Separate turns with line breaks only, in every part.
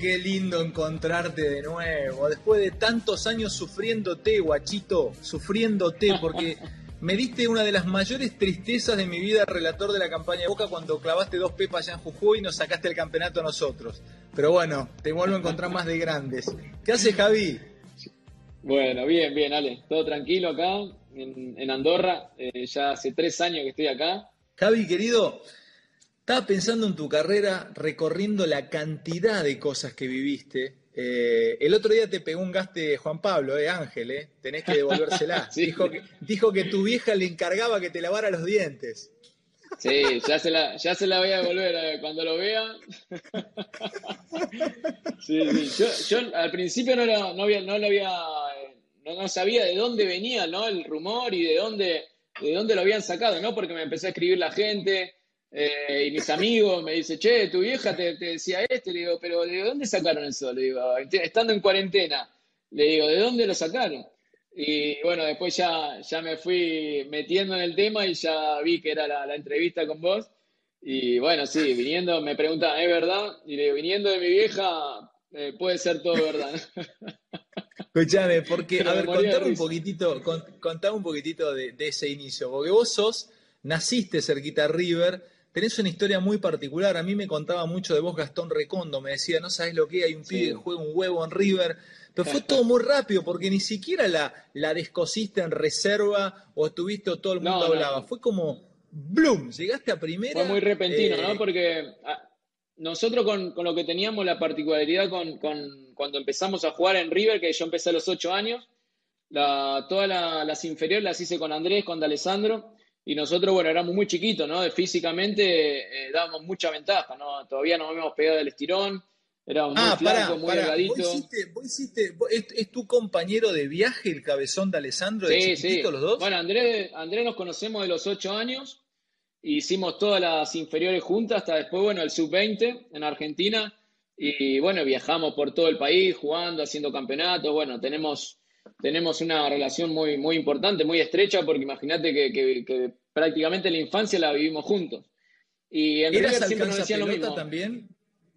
Qué lindo encontrarte de nuevo. Después de tantos años sufriéndote, guachito, sufriéndote, porque me diste una de las mayores tristezas de mi vida, relator de la campaña de Boca, cuando clavaste dos pepas allá en Jujuy y nos sacaste el campeonato a nosotros. Pero bueno, te vuelvo a encontrar más de grandes. ¿Qué haces, Javi?
Bueno, bien, bien, Ale. Todo tranquilo acá, en, Andorra. Eh, ya hace tres años que estoy acá.
Javi, querido, estaba pensando en tu carrera, recorriendo la cantidad de cosas que viviste. Eh, el otro día te pegó un gaste Juan Pablo, eh, Ángel, eh. tenés que devolvérsela. dijo, que, dijo que tu vieja le encargaba que te lavara los dientes.
Sí, ya se la, ya se la voy a devolver eh, cuando lo vea. Sí, sí. Yo, al principio no lo, no había, no lo había, no, sabía de dónde venía ¿no? el rumor y de dónde, de dónde lo habían sacado, ¿no? Porque me empezó a escribir la gente, eh, y mis amigos me dicen, che, tu vieja te, decía este, le digo, pero ¿de dónde sacaron eso? Le digo, estando en cuarentena, le digo, ¿de dónde lo sacaron? Y bueno, después ya, ya me fui metiendo en el tema y ya vi que era la, entrevista con vos. Y bueno, sí, viniendo, me preguntan, ¿es verdad? Y le digo, viniendo de mi vieja, eh, puede ser todo verdad.
Escuchame, porque, a ver, contame un poquitito, contame un poquitito de, de, ese inicio, porque vos sos, naciste cerquita a River, tenés una historia muy particular. A mí me contaba mucho de vos Gastón Recondo, me decía, no sabes lo que hay un pibe que juega un huevo en River. Pero fue todo muy rápido, porque ni siquiera la, la descosiste en reserva o estuviste o todo el mundo hablaba. Fue como, ¡bloom! Llegaste a primera.
Fue muy repentino, ¿no? Eh, porque ah, nosotros con, lo que teníamos la particularidad con, cuando empezamos a jugar en River, que yo empecé a los ocho años, todas las inferiores las hice con Andrés, con D'Alessandro y nosotros, bueno, éramos muy chiquitos, ¿no? Físicamente eh, dábamos mucha ventaja, ¿no? Todavía no habíamos pegado el estirón, éramos muy ah, flacos, muy delgaditos.
¿Vos hiciste, es, tu compañero de viaje el cabezón de Alessandro de sí, sí. los dos?
Bueno, Andrés, Andrés nos conocemos de los ocho años, hicimos todas las inferiores juntas, hasta después, bueno, el sub-20 en Argentina, y bueno, viajamos por todo el país jugando, haciendo campeonatos, bueno, tenemos tenemos una relación muy, muy importante, muy estrecha, porque imagínate que, prácticamente la infancia la vivimos juntos.
Y en River siempre nos decían lo mismo. también?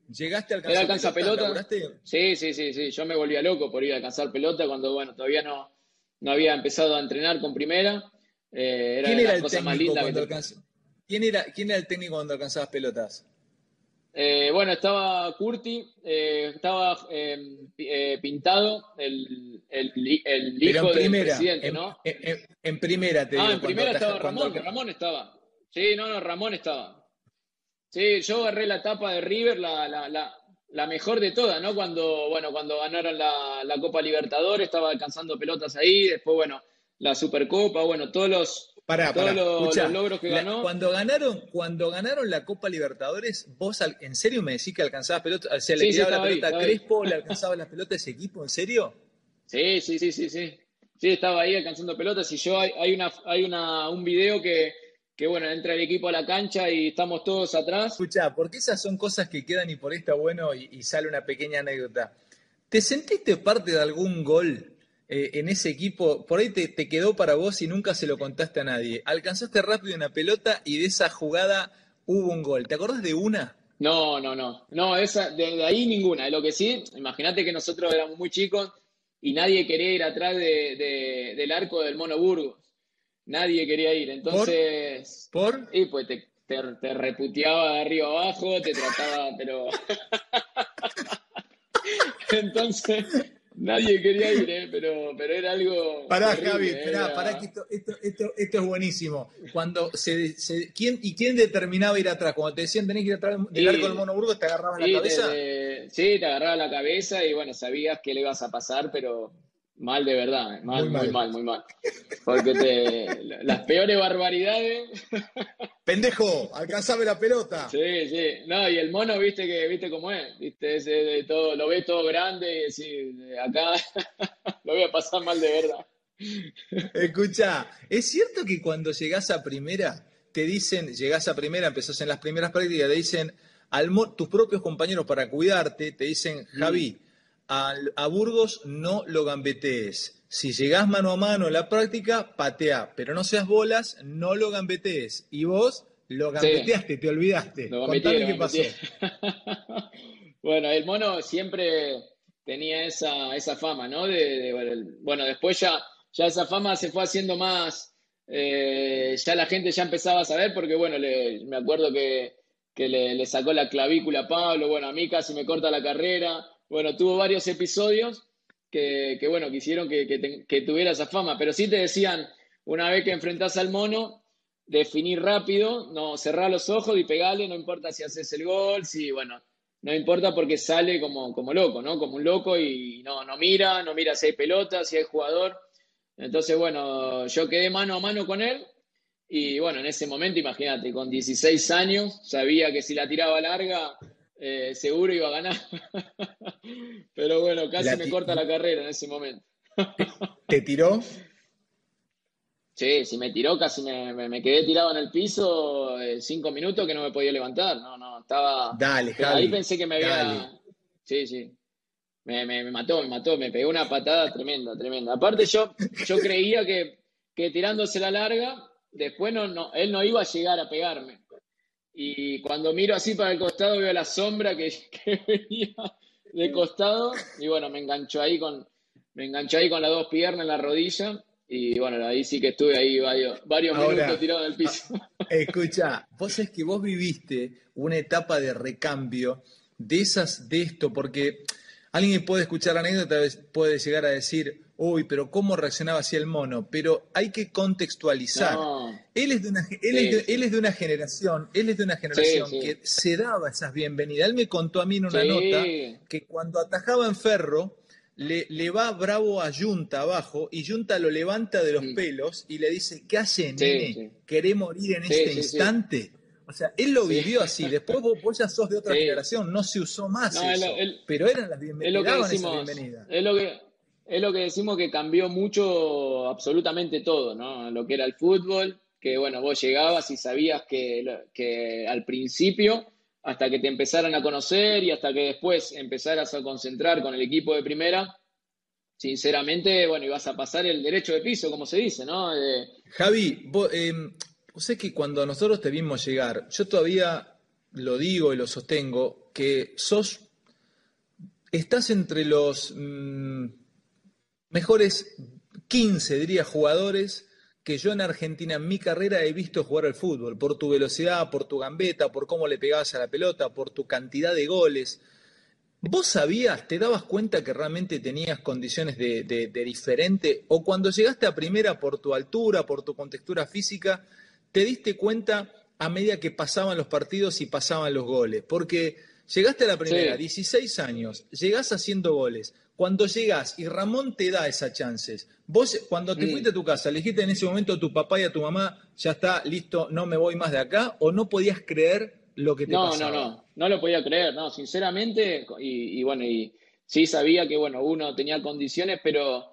¿Llegaste a alcanzar pelota?
Sí, sí, sí, sí. Yo me volvía loco por ir a alcanzar pelota cuando, bueno, todavía no, no había empezado a entrenar con primera.
Eh, era ¿Quién era el técnico cuando ¿Quién era, ¿Quién era el técnico cuando alcanzabas pelotas?
Eh, bueno, estaba Curti, eh, estaba eh, pintado el, el, el hijo del presidente, ¿no?
En, primera, te
Ah, en primera estaba Ramón, Ramón estaba. Sí, no, no, Ramón estaba. Sí, yo agarré la tapa de River, la, la, la, la mejor de todas, ¿no? Cuando, bueno, cuando ganaron la, la Copa Libertadores, estaba alcanzando pelotas ahí, después, bueno, la Supercopa, bueno, todos los,
para para los, logros que ganó. cuando ganaron, cuando ganaron la Copa Libertadores, vos en serio me decís que alcanzabas pelota, se le tiraba la pelota a Crespo, le alcanzaba la pelota a ese equipo, ¿en serio?
Sí, sí, sí, sí, sí. Sí, estaba ahí alcanzando pelotas y yo hay, hay una hay una un video que que bueno, entra el equipo a la cancha y estamos todos atrás.
Escucha, porque esas son cosas que quedan y por ahí está bueno y, y sale una pequeña anécdota. ¿Te sentiste parte de algún gol eh, en ese equipo, por ahí te, quedó para vos y nunca se lo contaste a nadie. Alcanzaste rápido una pelota y de esa jugada hubo un gol. ¿Te acordás de una?
No, no, no. No, esa, de, ahí ninguna. Lo que sí, imagínate que nosotros éramos muy chicos y nadie quería ir atrás del arco del Mono Burgos. Nadie quería ir. Entonces.
¿Por?
Y pues te, te reputeaba de arriba abajo, te trataba, pero. Entonces, Nadie quería ir, ¿eh? pero, pero era algo.
Pará, Javi, pará, que esto, esto, esto, esto, es buenísimo. Cuando se, ¿quién, ¿Y quién determinaba ir atrás? Cuando te decían tenés que ir atrás del arco del Monoburgo, ¿te agarraban la cabeza?
sí, te agarraba la cabeza y bueno, sabías que le ibas a pasar, pero Mal de verdad, mal, muy, mal. muy mal, Porque te, las peores barbaridades.
Pendejo, alcanzame la pelota.
Sí, sí. No, y el mono, viste que, viste cómo es, viste, ese de todo, lo ves todo grande y decís, acá lo voy a pasar mal de verdad.
Escucha, ¿es cierto que cuando llegás a primera, te dicen, llegás a primera, empezás en las primeras prácticas, te dicen, al, tus propios compañeros para cuidarte, te dicen, Javi, a, Burgos no lo gambetees. Si llegás mano a mano en la práctica, patea, pero no seas bolas, no lo gambetees. Y vos lo gambeteaste, te olvidaste.
Lo Contame qué pasó. bueno, el mono siempre tenía esa, esa fama, ¿no? De, bueno, después ya, ya esa fama se fue haciendo más, eh, ya la gente ya empezaba a saber, porque bueno, me acuerdo que, le, sacó la clavícula a Pablo, bueno, a mí casi me corta la carrera, bueno, tuvo varios episodios que, bueno, quisieron que, que, tuviera esa fama, pero sí te decían, una vez que enfrentás al mono, definir rápido, no cerrar los ojos y pegarle, no importa si haces el gol, si, bueno, no importa porque sale como, como loco, ¿no? Como un loco y no, no mira, no mira si hay pelota, si hay jugador. Entonces, bueno, yo quedé mano a mano con él y bueno, en ese momento, imagínate, con 16 años, sabía que si la tiraba larga, eh, seguro iba a ganar. Pero bueno, casi me corta la carrera en ese momento.
¿Te tiró?
Sí, si me tiró, casi me, quedé tirado en el piso eh, cinco minutos que no me podía levantar. No, no, estaba.
Dale,
Ahí pensé que me había. Sí, sí. Me, me, mató, me mató, me pegó una patada tremenda, tremenda. Aparte, yo, yo creía que, que tirándose la larga, después no, no, él no iba a llegar a pegarme. Y cuando miro así para el costado, veo la sombra que, que venía de costado. Y bueno, me enganchó ahí con, me enganchó ahí con las dos piernas en la rodilla y bueno, ahí sí que estuve ahí varios, varios minutos tirado en el piso.
Escucha, vos es que vos viviste una etapa de recambio de esas, de esto, porque alguien puede escuchar la anécdota, puede llegar a decir, uy, pero ¿cómo reaccionaba así el mono? Pero hay que contextualizar. Él, es de una, él, es de, una generación, él es de una generación que se daba esas bienvenidas. Él me contó a mí en una nota que cuando atajaba en ferro, le, va bravo a Junta abajo y Junta lo levanta de los pelos y le dice, ¿qué hace, nene? ¿Querés morir en este instante? O sea, él lo vivió así. Después vos, ya sos de otra generación, no se usó más eso. pero eran las bienvenidas.
Es lo que decimos, es lo que, es lo que decimos que cambió mucho absolutamente todo, ¿no? Lo que era el fútbol, que bueno, vos llegabas y sabías que, que al principio hasta que te empezaran a conocer y hasta que después empezaras a concentrar con el equipo de primera, sinceramente, bueno, ibas a pasar el derecho de piso, como se dice, ¿no?
Javi, vos, eh, que cuando nosotros te vimos llegar, yo todavía lo digo y lo sostengo, que sos, estás entre los mm, mejores 15, diría, jugadores que yo en Argentina en mi carrera he visto jugar al fútbol, por tu velocidad, por tu gambeta, por cómo le pegabas a la pelota, por tu cantidad de goles. ¿Vos sabías, te dabas cuenta que realmente tenías condiciones de, diferente? ¿O cuando llegaste a primera por tu altura, por tu contextura física, te diste cuenta a medida que pasaban los partidos y pasaban los goles? Porque llegaste a la primera, 16 años, llegás haciendo goles, cuando llegas y Ramón te da esas chances, vos cuando te mm. fuiste a tu casa, le dijiste en ese momento a tu papá y a tu mamá, ya está, listo, no me voy más de acá, o no podías creer lo que te
no,
pasaba?
No, no, no, no lo podía creer, no, sinceramente, y, bueno, y sí sabía que, bueno, uno tenía condiciones, pero,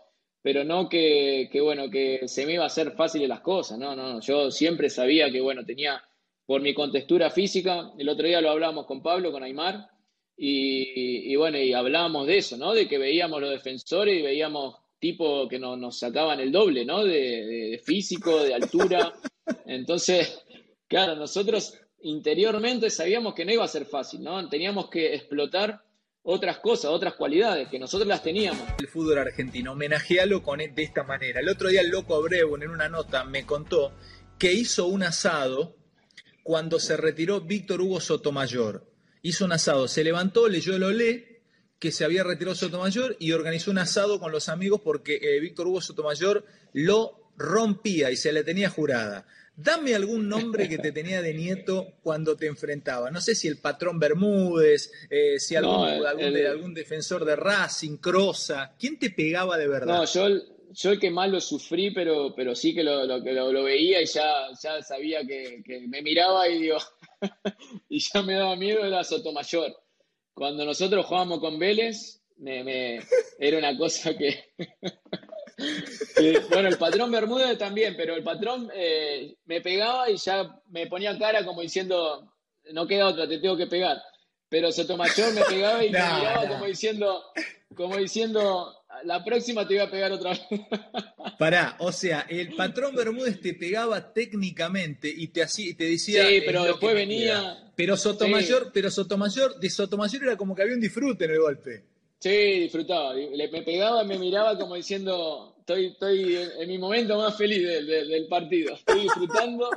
pero no que, que, bueno, que se me iba a hacer fáciles las cosas, no, no, yo siempre sabía que, bueno, tenía, por mi contextura física, el otro día lo hablábamos con Pablo, con Aymar, y, bueno, y hablábamos de eso, ¿no? De que veíamos los defensores y veíamos tipos que nos sacaban el doble, ¿no? De, físico, de altura. Entonces, claro, nosotros interiormente sabíamos que no iba a ser fácil, ¿no? Teníamos que explotar otras cosas, otras cualidades que nosotros las teníamos.
El fútbol argentino, homenajealo con de esta manera. El otro día el loco Abreu en una nota me contó que hizo un asado cuando se retiró Víctor Hugo Sotomayor hizo un asado, se levantó, leyó el olé, que se había retirado Sotomayor y organizó un asado con los amigos porque eh, Víctor Hugo Sotomayor lo rompía y se le tenía jurada. Dame algún nombre que te tenía de nieto cuando te enfrentaba. No sé si el patrón Bermúdez, eh, si algún, algún, defensor de Racing, Crosa. ¿Quién te pegaba de verdad?
No, yo, yo el que más lo sufrí, pero, pero sí que lo, lo, veía y ya, ya sabía que, que me miraba y digo, y ya me daba miedo era Sotomayor. Cuando nosotros jugábamos con Vélez, me, era una cosa que, Bueno, el patrón Bermúdez también, pero el patrón eh, me pegaba y ya me ponía cara como diciendo, no queda otra, te tengo que pegar. Pero Sotomayor me pegaba y me miraba como diciendo, como diciendo, la próxima te voy a pegar otra vez.
Pará, o sea, el patrón Bermúdez te pegaba técnicamente y te, hacía, y te decía.
Sí, pero después venía.
Pero Sotomayor, pero Sotomayor, de Sotomayor era como que había un disfrute en el golpe.
Sí, disfrutaba. Le, me pegaba, me miraba como diciendo, estoy, estoy en, mi momento más feliz del, partido. Estoy disfrutando.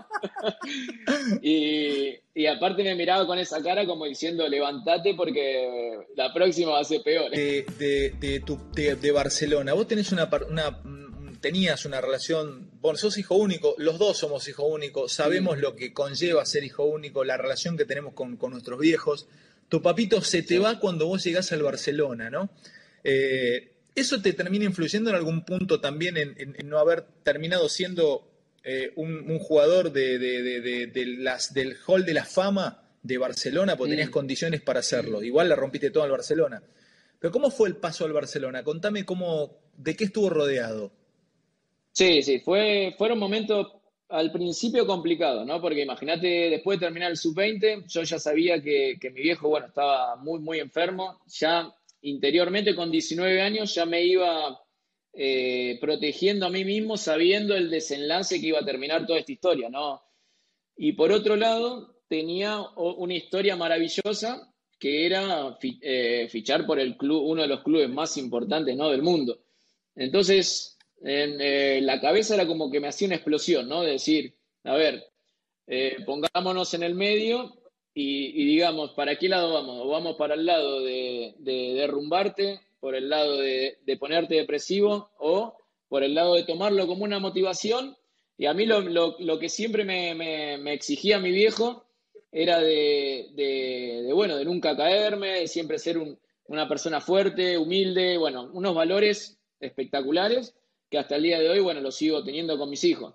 y, y, aparte me miraba con esa cara como diciendo, levantate porque la próxima va a ser peor.
De, de, de Barcelona, vos tenés una, una, tenías una relación, bueno, sos hijo único, los dos somos hijo único, sabemos lo que conlleva ser hijo único, la relación que tenemos con, con nuestros viejos tu papito se te va cuando vos llegás al Barcelona, ¿no? Eh, ¿Eso te termina influyendo en algún punto también en, no haber terminado siendo eh, un, jugador de, las, del hall de la fama de Barcelona? Porque tenías condiciones para hacerlo. Igual la rompiste todo al Barcelona. Pero ¿cómo fue el paso al Barcelona? Contame cómo, de qué estuvo rodeado.
Sí, sí, fue, fueron momentos al principio complicado, ¿no? Porque imagínate, después de terminar el sub-20, yo ya sabía que, mi viejo, bueno, estaba muy, muy enfermo. Ya interiormente, con 19 años, ya me iba eh, protegiendo a mí mismo, sabiendo el desenlace que iba a terminar toda esta historia, ¿no? Y por otro lado, tenía una historia maravillosa que era eh, fichar por el club, uno de los clubes más importantes, ¿no? Del mundo. Entonces, en eh, la cabeza era como que me hacía una explosión, ¿no? De decir, a ver, pongámonos en el medio y, digamos, ¿para qué lado vamos? ¿O vamos para el lado de, derrumbarte, por el lado de, ponerte depresivo o por el lado de tomarlo como una motivación? Y a mí lo, que siempre me, exigía mi viejo era de, bueno, de nunca caerme, de siempre ser una persona fuerte, humilde, bueno, unos valores espectaculares que hasta el día de hoy, bueno, lo sigo teniendo con mis hijos.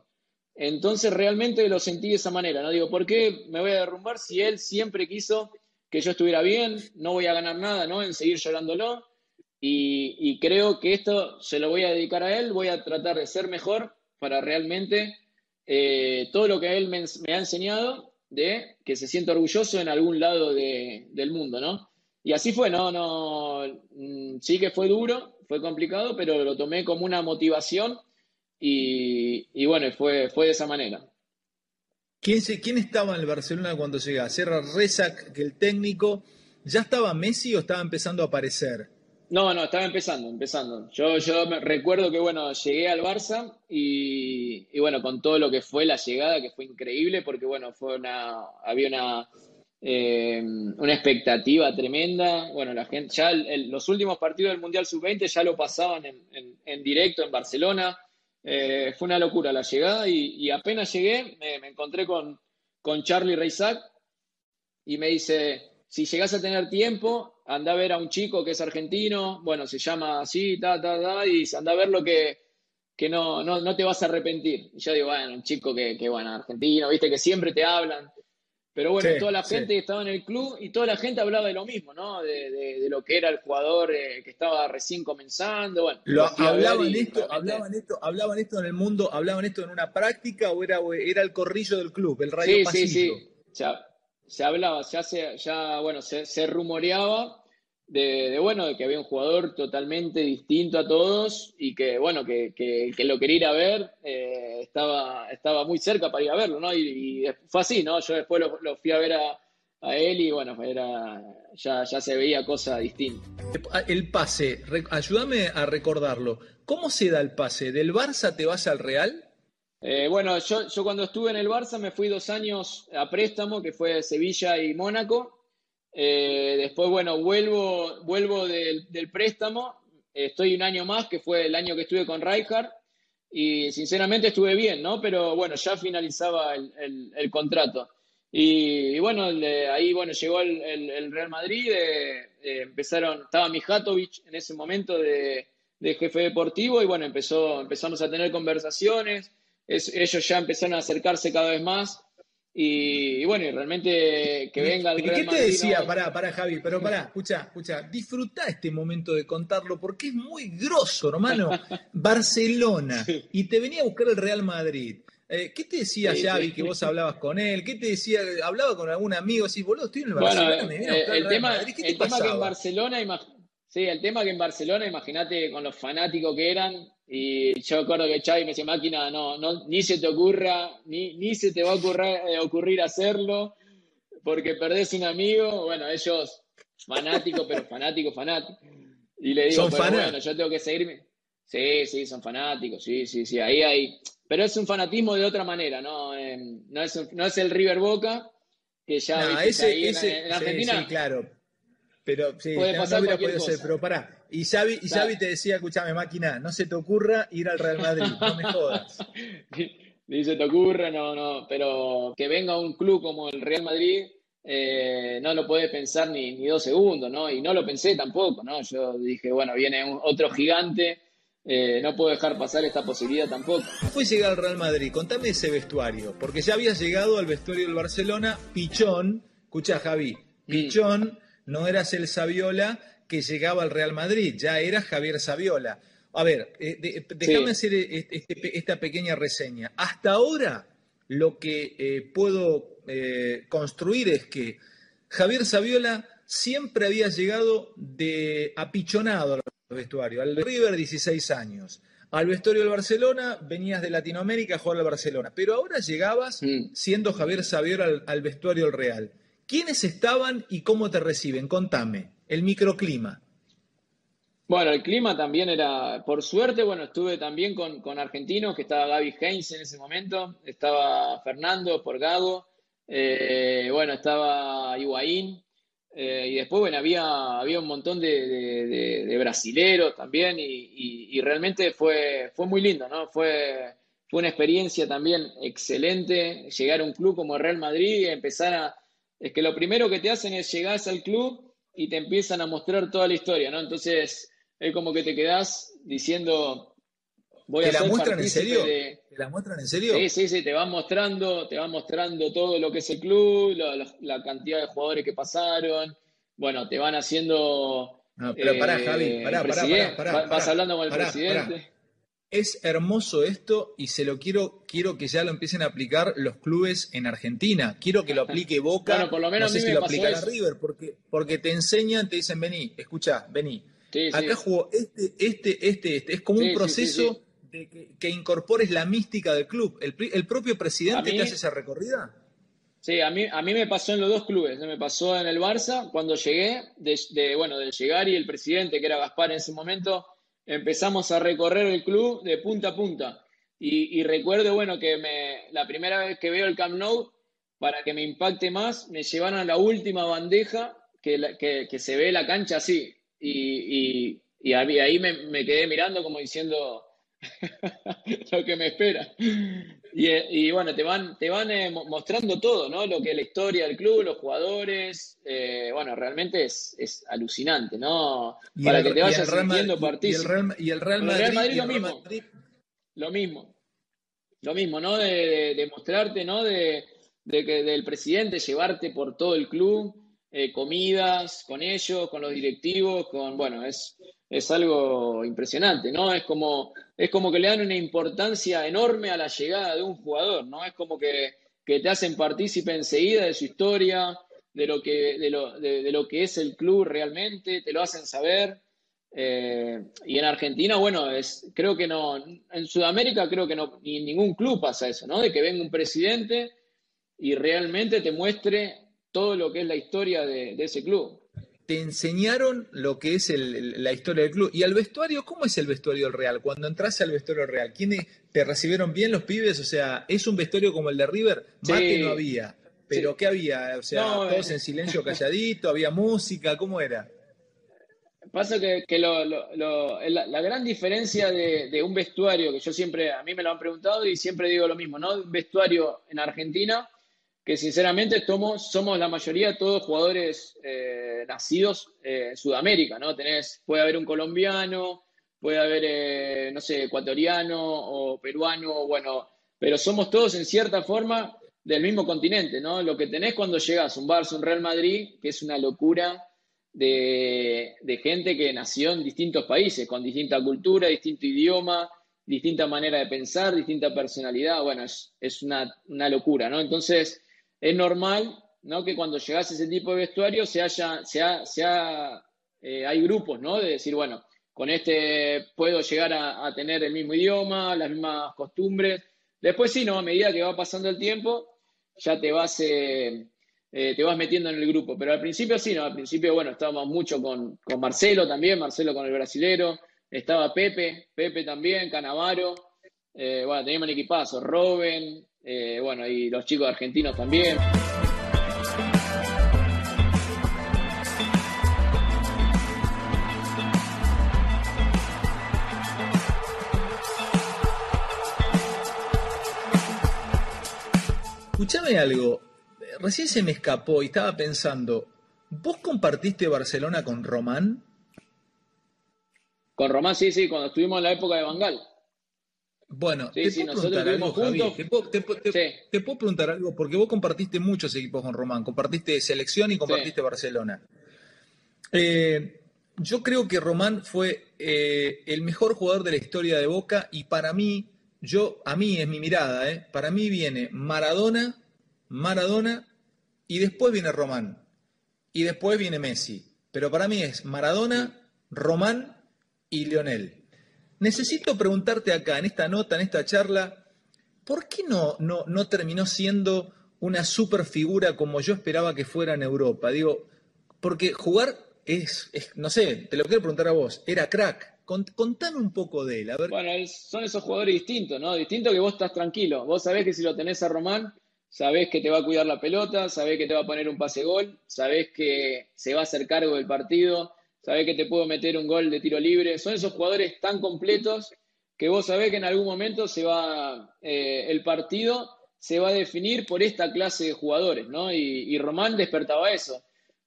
Entonces realmente lo sentí de esa manera, ¿no? Digo, ¿por qué me voy a derrumbar si él siempre quiso que yo estuviera bien? No voy a ganar nada, ¿no? En seguir llorándolo. Y, creo que esto se lo voy a dedicar a él, voy a tratar de ser mejor para realmente eh, todo lo que él me, ha enseñado de que se sienta orgulloso en algún lado del mundo, ¿no? Y así fue, no, no, mm, sí que fue duro, fue complicado, pero lo tomé como una motivación y, bueno, fue, fue de esa manera.
¿Quién, ¿Quién estaba en el Barcelona cuando llegaste? ¿Era Rezac, que el técnico? ¿Ya estaba Messi o estaba empezando a aparecer?
No, no, estaba empezando, empezando. Yo, yo me recuerdo que, bueno, llegué al Barça y, y, bueno, con todo lo que fue la llegada, que fue increíble, porque, bueno, fue una, había una, eh, una expectativa tremenda. Bueno, la gente, ya los últimos partidos del Mundial Sub-20 ya lo pasaban en, directo en Barcelona. Eh, fue una locura la llegada y, apenas llegué me, encontré con, con Charlie Reisac y me dice, si llegas a tener tiempo, anda a ver a un chico que es argentino, bueno, se llama así, ta, ta, ta, y anda a ver lo que, que no, no, no te vas a arrepentir. Y yo digo, bueno, un chico que, que, bueno, argentino, viste que siempre te hablan. Pero bueno, toda la gente estaba en el club y toda la gente hablaba de lo mismo, ¿no? De, lo que era el jugador eh, que estaba recién comenzando. Bueno,
hablaban, esto, hablaban, esto, hablaban esto en el mundo, hablaban esto en una práctica o era, era el corrillo del club, el rayo
Sí, sí, sí. Ya, se hablaba, ya se, ya, bueno, se, se rumoreaba de, bueno, de que había un jugador totalmente distinto a todos y que, bueno, que, que, lo quería ir a ver, eh, estaba, estaba muy cerca para ir a verlo, ¿no? Y, fue así, ¿no? Yo después lo, fui a ver a, él y, bueno, era, ya, ya se veía cosa distinta.
El pase, ayúdame a recordarlo. ¿Cómo se da el pase? ¿Del Barça te vas al Real?
Eh, bueno, yo, yo cuando estuve en el Barça me fui dos años a préstamo, que fue Sevilla y Mónaco, eh, después, bueno, vuelvo, vuelvo del, préstamo. Estoy un año más, que fue el año que estuve con Rijkaard. Y sinceramente estuve bien, ¿no? Pero bueno, ya finalizaba el, contrato. Y, bueno, ahí bueno, llegó el, Real Madrid. Eh, eh, empezaron, estaba Mijatovic en ese momento de, jefe deportivo. Y bueno, empezó, empezamos a tener conversaciones. ellos ya empezaron a acercarse cada vez más. Y, bueno, y realmente que venga el
Real ¿Qué te decía? Pará, pará, Javi, pero pará, escucha, escucha, disfruta este momento de contarlo porque es muy grosso, hermano. Barcelona, y te venía a buscar el Real Madrid. Eh, ¿Qué te decía Javi que vos hablabas con él? ¿Qué te decía? ¿Hablaba con algún amigo? Así, boludo, estoy en el Barcelona,
me a buscar el, tema, Madrid. ¿Qué el tema que en Barcelona, Sí, el tema que en Barcelona, imagínate con los fanáticos que eran, y yo recuerdo que Xavi me decía, máquina, no, no, ni se te ocurra, ni, ni se te va a ocurrir, eh, ocurrir hacerlo, porque perdés un amigo. Bueno, ellos fanáticos, pero fanáticos, fanáticos. Y le digo, pero bueno, yo tengo que seguirme. Sí, sí, son fanáticos, sí, sí, sí, ahí hay. Pero es un fanatismo de otra manera, ¿no? Em, no, es, no es el River Boca, que ya
no, ese, ahí en, Argentina. Sí, claro. Pero sí, puede pasar no hubiera ser, pero pará. Y Xavi, y Xavi te decía, escúchame, máquina, no se te ocurra ir al Real Madrid, no me jodas.
Ni se te ocurra, no, no, pero que venga un club como el Real Madrid, eh, no lo puedes pensar ni, ni, dos segundos, ¿no? Y no lo pensé tampoco, ¿no? Yo dije, bueno, viene otro gigante, eh, no puedo dejar pasar esta posibilidad tampoco.
Fue llegar al Real Madrid, contame ese vestuario, porque ya había llegado al vestuario del Barcelona, Pichón, escucha Javi, mm. Pichón no era el Saviola que llegaba al Real Madrid, ya era Javier Saviola. A ver, eh, déjame hacer e, e, este, esta pequeña reseña. Hasta ahora lo que eh, puedo eh, construir es que Javier Saviola siempre había llegado de apichonado al vestuario, al River 16 años. Al vestuario del Barcelona venías de Latinoamérica a jugar al Barcelona, pero ahora llegabas mm. siendo Javier Saviola al, al vestuario del Real. ¿Quiénes estaban y cómo te reciben? Contame, el microclima.
Bueno, el clima también era, por suerte, bueno, estuve también con, argentinos, que estaba Gaby Heinz en ese momento, estaba Fernando Porgado, eh, bueno, estaba Higuaín, eh, y después, bueno, había, había un montón de, brasileros también, y, realmente fue, fue muy lindo, ¿no? Fue, fue una experiencia también excelente llegar a un club como Real Madrid y empezar a es que lo primero que te hacen es llegar al club y te empiezan a mostrar toda la historia, ¿no? Entonces, es como que te quedás diciendo,
voy ¿Te a la muestran en serio? ¿Te la muestran en serio?
Sí, sí, sí, te van mostrando, te van mostrando todo lo que es el club, la, cantidad de jugadores que pasaron, bueno, te van haciendo...
No, pero pará, Javi, eh, pará, pará, pará,
Vas hablando con el presidente.
Es hermoso esto y se lo quiero, quiero que ya lo empiecen a aplicar los clubes en Argentina. Quiero que lo aplique Boca.
bueno, por lo menos
no sé si lo aplica River, porque, porque te enseñan, te dicen, vení, escucha, vení. Acá jugó este, este, este, este. Es como un proceso de que, incorpores la mística del club. ¿El, el propio presidente te hace esa recorrida?
Sí, a mí, a mí me pasó en los dos clubes. Me pasó en el Barça cuando llegué, de, de, bueno, de llegar y el presidente, que era Gaspar en ese momento, empezamos a recorrer el club de punta a punta. Y, recuerdo, bueno, que me, la primera vez que veo el Camp Nou, para que me impacte más, me llevaron a la última bandeja que, que, se ve la cancha así. Y, y, ahí me, me, quedé mirando como diciendo lo que me espera. Y, bueno, te van, te van eh, mostrando todo, ¿no? Lo que es la historia del club, los jugadores. Eh, bueno, realmente es, es, alucinante, ¿no? Para que te vayas sintiendo
partícipe. Y el Real, Madrid,
lo mismo. Lo mismo. Lo mismo, ¿no? De, mostrarte, ¿no? De, que del presidente, llevarte por todo el club, eh, comidas con ellos, con los directivos, con, bueno, es, es algo impresionante, ¿no? Es como, es como que le dan una importancia enorme a la llegada de un jugador, ¿no? Es como que, te hacen partícipe enseguida de su historia, de lo que, de lo, de, lo que es el club realmente, te lo hacen saber. Eh, y en Argentina, bueno, es, creo que no, en Sudamérica creo que no, ni ningún club pasa eso, ¿no? De que venga un presidente y realmente te muestre todo lo que es la historia de ese club
te enseñaron lo que es la historia del club. Y al vestuario, ¿cómo es el vestuario del Real? Cuando entras al vestuario del Real, ¿quiénes te recibieron bien los pibes? O sea, ¿es un vestuario como el de River? Mate no había. ¿Pero qué había? O sea, todos eh. en silencio calladito, había música, ¿cómo era?
Pasa que, la, gran diferencia de, de, un vestuario, que yo siempre, a mí me lo han preguntado y siempre digo lo mismo, ¿no? Un vestuario en Argentina que sinceramente somos, somos la mayoría todos jugadores eh, nacidos en Sudamérica, ¿no? Tenés, puede haber un colombiano, puede haber, eh, no sé, ecuatoriano o peruano, bueno, pero somos todos en cierta forma del mismo continente, ¿no? Lo que tenés cuando llegas, un Barça, un Real Madrid, que es una locura de, gente que nació en distintos países, con distinta cultura, distinto idioma, distinta manera de pensar, distinta personalidad, bueno, es, es una, una locura, ¿no? Entonces, es normal ¿no? que cuando llegas a ese tipo de vestuario se haya, se, eh, hay grupos, ¿no? De decir, bueno, con este puedo llegar a, tener el mismo idioma, las mismas costumbres. Después sí, ¿no? A medida que va pasando el tiempo, ya te vas, eh, eh, te vas metiendo en el grupo. Pero al principio sí, ¿no? Al principio, bueno, estábamos mucho con, con Marcelo también, Marcelo con el brasilero, estaba Pepe, Pepe también, Canavaro, bueno, teníamos un equipazo, Robin, bueno, y los chicos argentinos también.
Escuchame algo, recién se me escapó y estaba pensando, ¿vos compartiste Barcelona con Román?
Con Román, sí, sí, cuando estuvimos en la época de Bangal.
Bueno, te, puedo preguntar algo, Javi? ¿Te, puedo, preguntar algo, porque vos compartiste muchos equipos con Román, compartiste selección y compartiste Barcelona. Eh, yo creo que Román fue eh, el mejor jugador de la historia de Boca y para mí yo, a mí es mi mirada, ¿eh? para mí viene Maradona, Maradona y después viene Román y después viene Messi. Pero para mí es Maradona, Román y Lionel. Necesito preguntarte acá, en esta nota, en esta charla, ¿por qué no, no, no terminó siendo una super figura como yo esperaba que fuera en Europa? Digo, porque jugar es, es no sé, te lo quiero preguntar a vos, era crack, Contame un poco de él. A ver.
Bueno, son esos jugadores distintos, ¿no? Distinto que vos estás tranquilo. Vos sabés que si lo tenés a Román, sabés que te va a cuidar la pelota, sabés que te va a poner un pase gol, sabés que se va a hacer cargo del partido, sabés que te puedo meter un gol de tiro libre. Son esos jugadores tan completos que vos sabés que en algún momento se va eh, el partido se va a definir por esta clase de jugadores, ¿no? Y, y Román despertaba eso.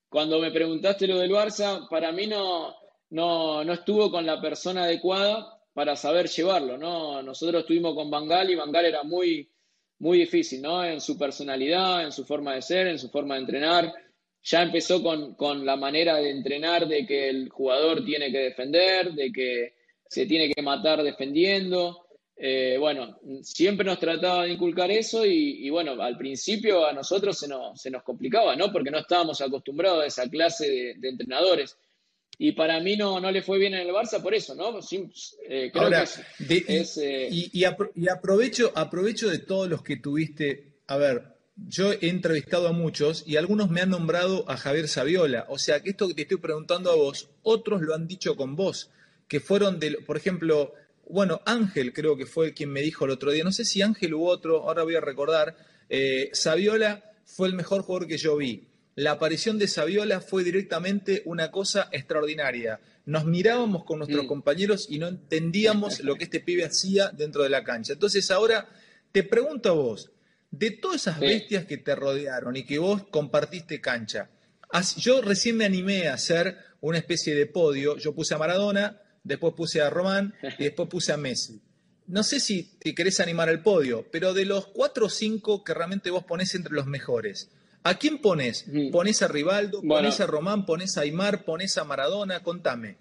Cuando me preguntaste lo del Barça, para mí no, no, no estuvo con la persona adecuada para saber llevarlo, ¿no? Nosotros estuvimos con Bangal y Bangal era muy, muy difícil, ¿no? En su personalidad, en su forma de ser, en su forma de entrenar. Ya empezó con, con la manera de entrenar de que el jugador tiene que defender, de que se tiene que matar defendiendo. Eh, bueno, siempre nos trataba de inculcar eso y, bueno, al principio a nosotros se nos, se nos complicaba, ¿no? Porque no estábamos acostumbrados a esa clase de entrenadores y para mí no, no le fue bien en el Barça por eso, ¿no?
Eh, creo que es, eh, y, aprovecho, aprovecho de todos los que tuviste, a ver, yo he entrevistado a muchos y algunos me han nombrado a Javier Saviola, o sea que esto que te estoy preguntando a vos, otros lo han dicho con vos, que fueron de, por ejemplo, bueno, Ángel creo que fue quien me dijo el otro día, no sé si Ángel u otro, ahora voy a recordar, eh, Saviola fue el mejor jugador que yo vi la aparición de Saviola fue directamente una cosa extraordinaria. Nos mirábamos con nuestros mm. compañeros y no entendíamos lo que este pibe hacía dentro de la cancha. Entonces ahora te pregunto a vos, de todas esas bestias que te rodearon y que vos compartiste cancha, yo recién me animé a hacer una especie de podio. Yo puse a Maradona, después puse a Román y después puse a Messi. No sé si te querés animar al podio, pero de los cuatro o cinco que realmente vos ponés entre los mejores, ¿A quién pones? ¿Pones a Rivaldo? ¿Pones a Román? ¿Pones a Aymar? ¿Pones a Maradona? Contame.